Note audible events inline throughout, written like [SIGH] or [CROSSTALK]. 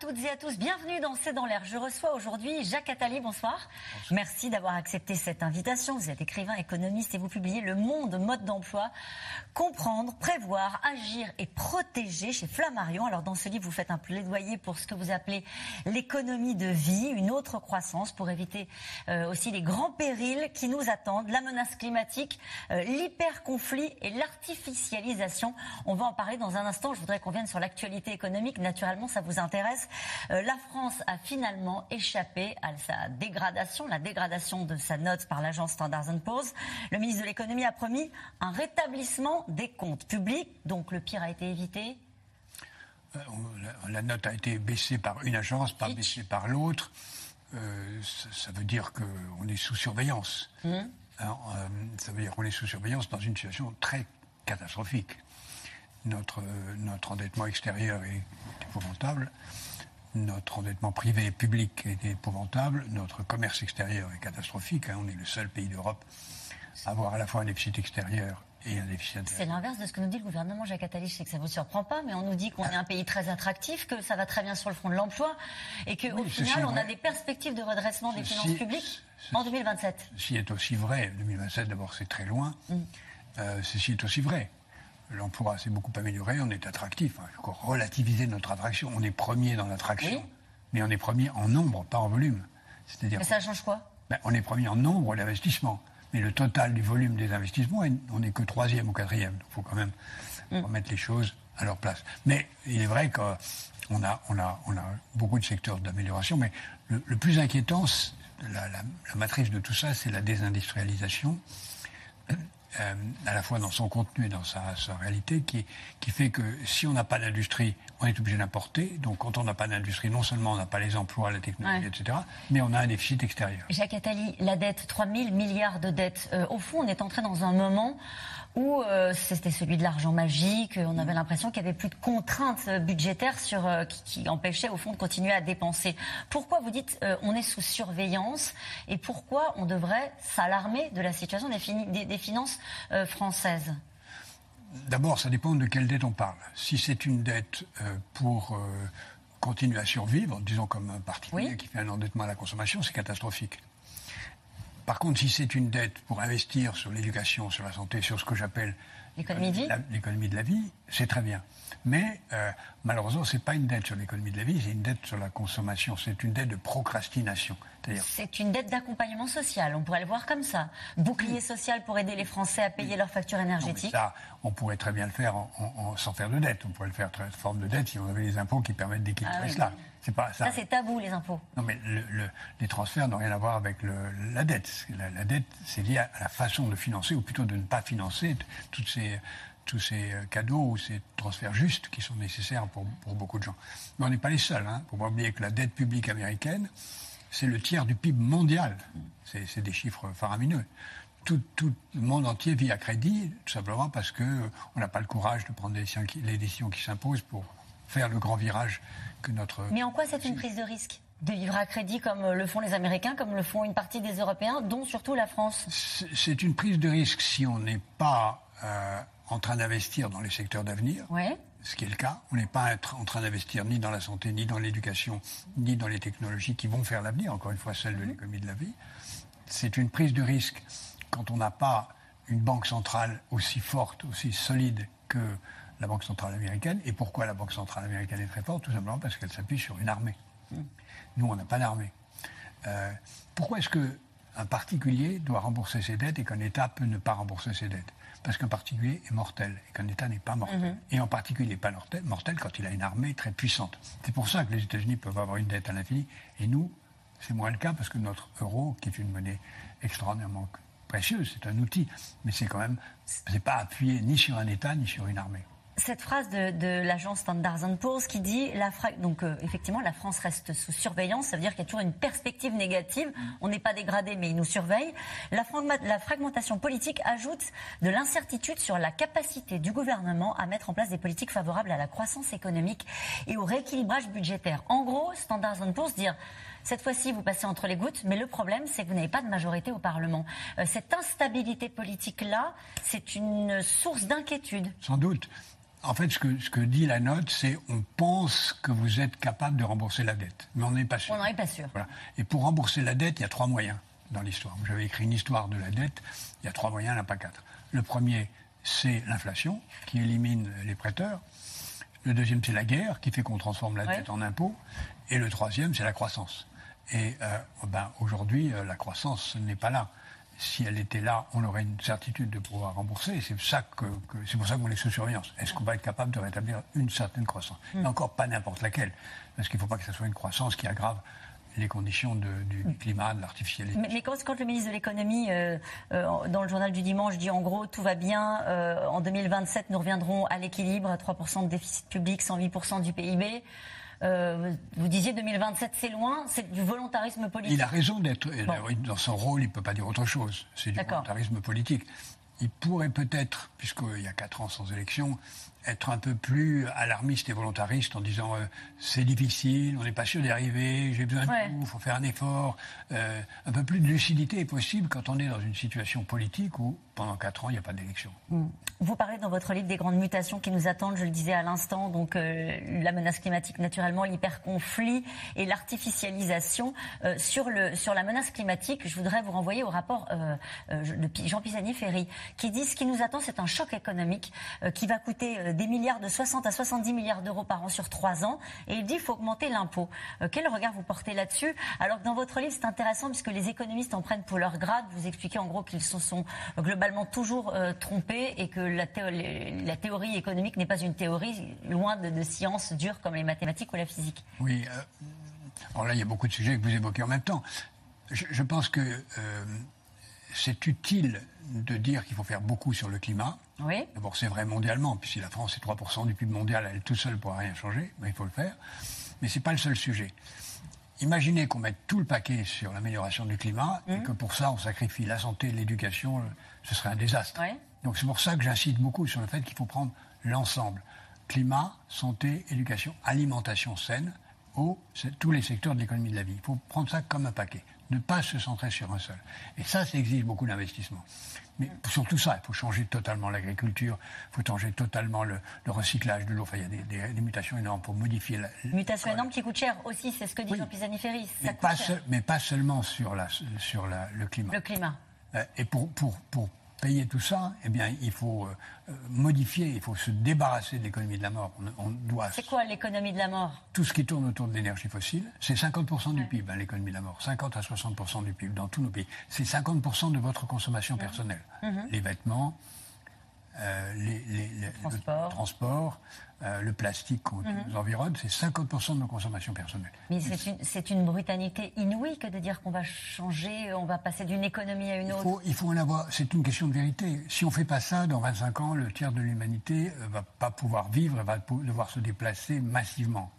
Toutes et à tous, bienvenue dans C'est dans l'air. Je reçois aujourd'hui Jacques Attali, bonsoir. Merci d'avoir accepté cette invitation. Vous êtes écrivain, économiste et vous publiez Le Monde mode d'emploi. Comprendre, prévoir, agir et protéger chez Flammarion. Alors dans ce livre, vous faites un plaidoyer pour ce que vous appelez l'économie de vie, une autre croissance pour éviter euh, aussi les grands périls qui nous attendent, la menace climatique, euh, l'hyper-conflit et l'artificialisation. On va en parler dans un instant. Je voudrais qu'on vienne sur l'actualité économique. Naturellement, ça vous intéresse, la France a finalement échappé à sa dégradation, la dégradation de sa note par l'agence Standard Poor's. Le ministre de l'économie a promis un rétablissement des comptes publics, donc le pire a été évité. Euh, la, note a été baissée par une agence, pas baissée par l'autre. Euh, ça, veut dire qu'on est sous surveillance. Mmh. ça veut dire qu'on est sous surveillance dans une situation très catastrophique notre, notre endettement extérieur est épouvantable, notre endettement privé et public est épouvantable, notre commerce extérieur est catastrophique. Hein. on est le seul pays d'Europe à avoir à la fois un déficit extérieur et un déficit intérieur. C'est l'inverse de ce que nous dit le gouvernement, Jacques Attali. Je sais que ça ne vous surprend pas, mais on nous dit qu'on est un pays très attractif, que ça va très bien sur le front de l'emploi et qu'au final, on a des perspectives de redressement des finances publiques en 2027. Ceci est aussi vrai. 2027, d'abord, c'est très loin. Mm. Euh, ceci est aussi vrai l'emploi s'est beaucoup amélioré, on est attractif. Il faut relativiser notre attraction. On est premier dans l'attraction, mais on est premier en nombre, pas en volume. C'est-à-dire. Mais ça change quoi? Ben, On est premier en nombre d'investissements. Mais le total du volume des investissements, on n'est que troisième ou quatrième. Il faut quand même mm. remettre les choses à leur place. Mais il est vrai qu'on a, on a, on a beaucoup de secteurs d'amélioration, mais le, plus inquiétant, la, la, matrice de tout ça, c'est la désindustrialisation euh, à la fois dans son contenu et dans sa, réalité, qui, qui, fait que si on n'a pas d'industrie, on est obligé d'importer. Donc quand on n'a pas d'industrie, non seulement on n'a pas les emplois, la technologie, etc., mais on a un déficit extérieur. Jacques Attali, la dette, 3 000 milliards de dettes. Euh, au fond, on est entré dans un moment où euh, c'était celui de l'argent magique. On avait l'impression qu'il n'y avait plus de contraintes budgétaires sur, euh, qui, empêchaient au fond de continuer à dépenser. Pourquoi vous dites euh, on est sous surveillance et pourquoi on devrait s'alarmer de la situation des, des, finances françaises? D'abord, ça dépend de quelle dette on parle. Si c'est une dette pour continuer à survivre, disons comme un particulier qui fait un endettement à la consommation, c'est catastrophique. Par contre, si c'est une dette pour investir sur l'éducation, sur la santé, sur ce que j'appelle l'économie de, l'économie de la vie, c'est très bien. Mais euh, malheureusement, ce n'est pas une dette sur l'économie de la vie, c'est une dette sur la consommation, c'est une dette de procrastination. C'est une dette d'accompagnement social, on pourrait le voir comme ça. Bouclier social pour aider les Français à payer leurs factures énergétiques. ça, on pourrait très bien le faire sans faire de dette. On pourrait le faire sous forme de dette si on avait les impôts qui permettent d'équilibrer ah cela. Pas ça. Ça, c'est tabou, les impôts. Non, mais les transferts n'ont rien à voir avec la dette. La, dette, c'est lié à la façon de financer, ou plutôt de ne pas financer toutes ces, tous ces euh, cadeaux ou ces transferts justes qui sont nécessaires pour, beaucoup de gens. Mais on n'est pas les seuls. Hein. Faut pas oublier que la dette publique américaine, c'est le tiers du PIB mondial. C'est des chiffres faramineux. Tout, tout, le monde entier vit à crédit, tout simplement parce qu'on euh, n'a pas le courage de prendre les décisions qui s'imposent pour faire le grand virage que notre... Mais en quoi c'est une prise de risque? De vivre à crédit comme le font les Américains, comme le font une partie des Européens, dont surtout la France? C'est une prise de risque si on n'est pas euh, en train d'investir dans les secteurs d'avenir. Ce qui est le cas. On n'est pas en train d'investir ni dans la santé, ni dans l'éducation, ni dans les technologies qui vont faire l'avenir, encore une fois celle de mhm. l'économie de la vie. C'est une prise de risque quand on n'a pas une banque centrale aussi forte, aussi solide que la Banque centrale américaine. Et pourquoi la Banque centrale américaine est très forte? Tout simplement parce qu'elle s'appuie sur une armée. Nous, on n'a pas d'armée. Euh, pourquoi est-ce qu'un particulier doit rembourser ses dettes et qu'un État peut ne pas rembourser ses dettes? Parce qu'un particulier est mortel et qu'un État n'est pas mortel. Mhm. Et en particulier, il n'est pas mortel, mortel quand il a une armée très puissante. C'est pour ça que les États-Unis peuvent avoir une dette à l'infini. Et nous, c'est moins le cas parce que notre euro, qui est une monnaie extraordinairement précieuse, c'est un outil, mais c'est quand même, c'est pas appuyé ni sur un État ni sur une armée. Cette phrase de, l'agence Standard Poor's qui dit la donc euh, effectivement la France reste sous surveillance, ça veut dire qu'il y a toujours une perspective négative. On n'est pas dégradé, mais ils nous surveillent. La, fragmentation politique ajoute de l'incertitude sur la capacité du gouvernement à mettre en place des politiques favorables à la croissance économique et au rééquilibrage budgétaire. En gros, Standard Poor's dire cette fois-ci, vous passez entre les gouttes, mais le problème, c'est que vous n'avez pas de majorité au Parlement. Euh, cette instabilité politique-là, c'est une source d'inquiétude. Sans doute. En fait, ce que, ce que dit la note, c'est on pense que vous êtes capable de rembourser la dette, mais on n'est pas sûr. On n'en est pas sûr. Et pour rembourser la dette, il y a trois moyens dans l'histoire. J'avais écrit une histoire de la dette, il y a trois moyens, il n'y en a pas quatre. Le premier, c'est l'inflation, qui élimine les prêteurs. Le deuxième, c'est la guerre, qui fait qu'on transforme la dette en impôt. Et le troisième, c'est la croissance. Et euh, ben, aujourd'hui, euh, la croissance n'est pas là si elle était là, on aurait une certitude de pouvoir rembourser. C'est ça que, c'est pour ça qu'on est sous surveillance. Est-ce qu'on va être capable de rétablir une certaine croissance? Hmm. encore pas n'importe laquelle, parce qu'il ne faut pas que ce soit une croissance qui aggrave les conditions du, hmm. climat, de l'artificialité. Mais, quand, le ministre de l'économie, euh, euh, dans le journal du dimanche, dit en gros tout va bien, euh, en 2027 nous reviendrons à l'équilibre, 3% de déficit public, 108% du PIB. Euh, vous disiez 2027, c'est loin, c'est du volontarisme politique. Il a raison d'être dans son rôle, il ne peut pas dire autre chose. C'est du volontarisme politique. Il pourrait peut-être, puisqu'il y a quatre ans sans élection, être un peu plus alarmiste et volontariste en disant euh, c'est difficile, on n'est pas sûr d'y arriver, j'ai besoin de tout, il faut faire un effort. Euh, un peu plus de lucidité est possible quand on est dans une situation politique où pendant quatre ans il n'y a pas d'élection. Hmm. Vous parlez dans votre livre des grandes mutations qui nous attendent, je le disais à l'instant, donc euh, la menace climatique naturellement, l'hyperconflit et l'artificialisation. sur, le, sur la menace climatique, je voudrais vous renvoyer au rapport de Jean Pisani-Ferry qui dit ce qui nous attend c'est un choc économique qui va coûter des milliards de 60 à 70 milliards d'euros par an sur trois ans. Et il dit qu'il faut augmenter l'impôt. Euh, quel regard vous portez là-dessus? Alors que dans votre livre, c'est intéressant puisque les économistes en prennent pour leur grade. Vous expliquez en gros qu'ils se sont globalement toujours euh, trompés et que la, théorie économique n'est pas une théorie loin de, sciences dures comme les mathématiques ou la physique. Oui. Euh, alors là, il y a beaucoup de sujets que vous évoquez en même temps. Je, pense que c'est utile de dire qu'il faut faire beaucoup sur le climat. Oui. D'abord, c'est vrai mondialement, puisque la France est 3% du PIB mondial, elle tout seule ne pourra rien changer, mais il faut le faire. Mais ce n'est pas le seul sujet. Imaginez qu'on mette tout le paquet sur l'amélioration du climat et mmh. que pour ça, on sacrifie la santé, l'éducation, ce serait un désastre. Donc c'est pour ça que j'incite beaucoup sur le fait qu'il faut prendre l'ensemble. Climat, santé, éducation, alimentation saine, tous les secteurs de l'économie de la vie. Il faut prendre ça comme un paquet ne pas se centrer sur un seul. Et ça, ça exige beaucoup d'investissement. Mais surtout ça, il faut changer totalement l'agriculture, il faut changer totalement le, recyclage de l'eau. Enfin, il y a des, mutations énormes pour modifier la. Mutations énormes qui coûtent cher aussi, c'est ce que dit Jean Pisani-Ferry. Mais, pas mais pas seulement sur, la, sur la, le climat. Le climat. Euh, et pour, pour, pour payer tout ça, eh bien, il faut euh, euh, modifier, il faut se débarrasser de l'économie de la mort. On, doit. C'est quoi l'économie de la mort? Tout ce qui tourne autour de l'énergie fossile, c'est 50% du PIB, hein, l'économie de la mort. 50 à 60% du PIB dans tous nos pays. C'est 50% de votre consommation personnelle. Mhm. Les vêtements, euh, les, les, transport. le transport, euh, le plastique qui mhm. nous environne, c'est 50% de nos consommations personnelles. Mais c'est une, une, brutalité inouïe que de dire qu'on va changer, on va passer d'une économie à une autre. Il faut, il faut en avoir, c'est une question de vérité. Si on ne fait pas ça, dans 25 ans, le tiers de l'humanité ne euh, va pas pouvoir vivre, va devoir se déplacer massivement.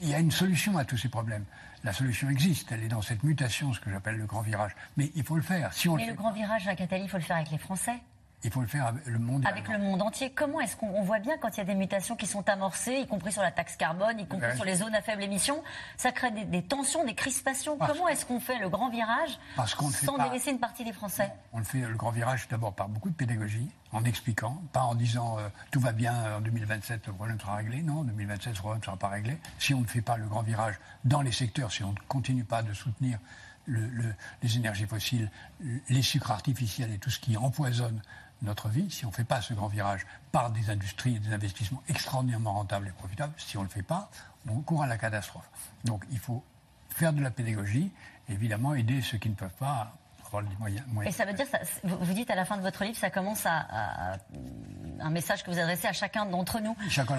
il y a une solution à tous ces problèmes. La solution existe, elle est dans cette mutation, ce que j'appelle le grand virage. Mais il faut le faire. Si on Mais le, le grand virage à Catali, il faut le faire avec les Français. Il faut le faire avec le monde. Avec le monde entier. Comment est-ce qu'on voit bien quand il y a des mutations qui sont amorcées, y compris sur la taxe carbone, y compris sur les zones à faible émission, ça crée des, tensions, des crispations. Comment est-ce qu'on fait le grand virage sans délaisser une partie des Français? On le fait le grand virage d'abord par beaucoup de pédagogie, en expliquant, pas en disant euh, tout va bien en 2027, le problème sera réglé. Non, en 2027, le problème ne sera pas réglé. Si on ne fait pas le grand virage dans les secteurs, si on ne continue pas de soutenir les énergies fossiles, les sucres artificiels et tout ce qui empoisonne notre vie, si on ne fait pas ce grand virage par des industries et des investissements extraordinairement rentables et profitables, si on ne le fait pas, on court à la catastrophe. Donc il faut faire de la pédagogie, évidemment aider ceux qui ne peuvent pas et ça veut dire, vous dites à la fin de votre livre, ça commence à, un message que vous adressez à chacun d'entre nous.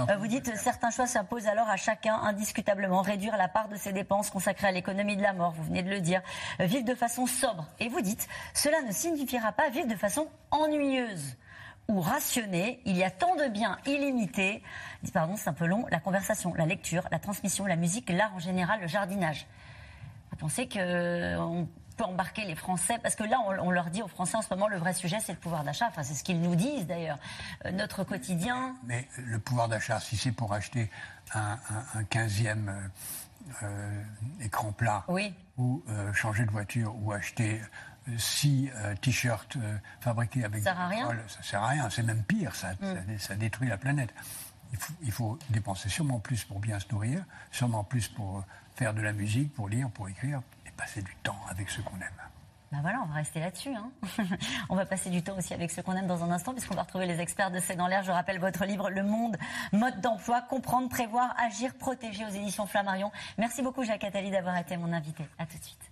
Euh, vous dites, certains choix s'imposent alors à chacun indiscutablement. Réduire la part de ses dépenses consacrées à l'économie de la mort, vous venez de le dire. Euh, vivre de façon sobre. Et vous dites, cela ne signifiera pas vivre de façon ennuyeuse. ou rationner. Il y a tant de biens illimités. Pardon, c'est un peu long. La conversation, la lecture, la transmission, la musique, l'art en général, le jardinage. Vous pensez qu'on peut embarquer les Français Parce que là, on, leur dit aux Français en ce moment, le vrai sujet, c'est le pouvoir d'achat. Enfin, c'est ce qu'ils nous disent d'ailleurs. Euh, notre quotidien. Mais le pouvoir d'achat, si c'est pour acheter un, un, 15e euh, euh, écran plat, oui. ou changer de voiture, ou acheter six t-shirts fabriqués avec ça sert à rien. ça sert à rien. C'est même pire, ça, mm. ça, détruit la planète. Il faut, il faut, dépenser sûrement plus pour bien se nourrir, sûrement plus pour faire de la musique, pour lire, pour écrire, passer du temps avec ceux qu'on aime. Ben voilà, on va rester là-dessus. Hein. [LAUGHS] on va passer du temps aussi avec ceux qu'on aime dans un instant, puisqu'on va retrouver les experts de C'est dans l'air. Je rappelle votre livre Le Monde, mode d'emploi, comprendre, prévoir, agir, protéger aux éditions Flammarion. Merci beaucoup Jacques Attali d'avoir été mon invité. À tout de suite.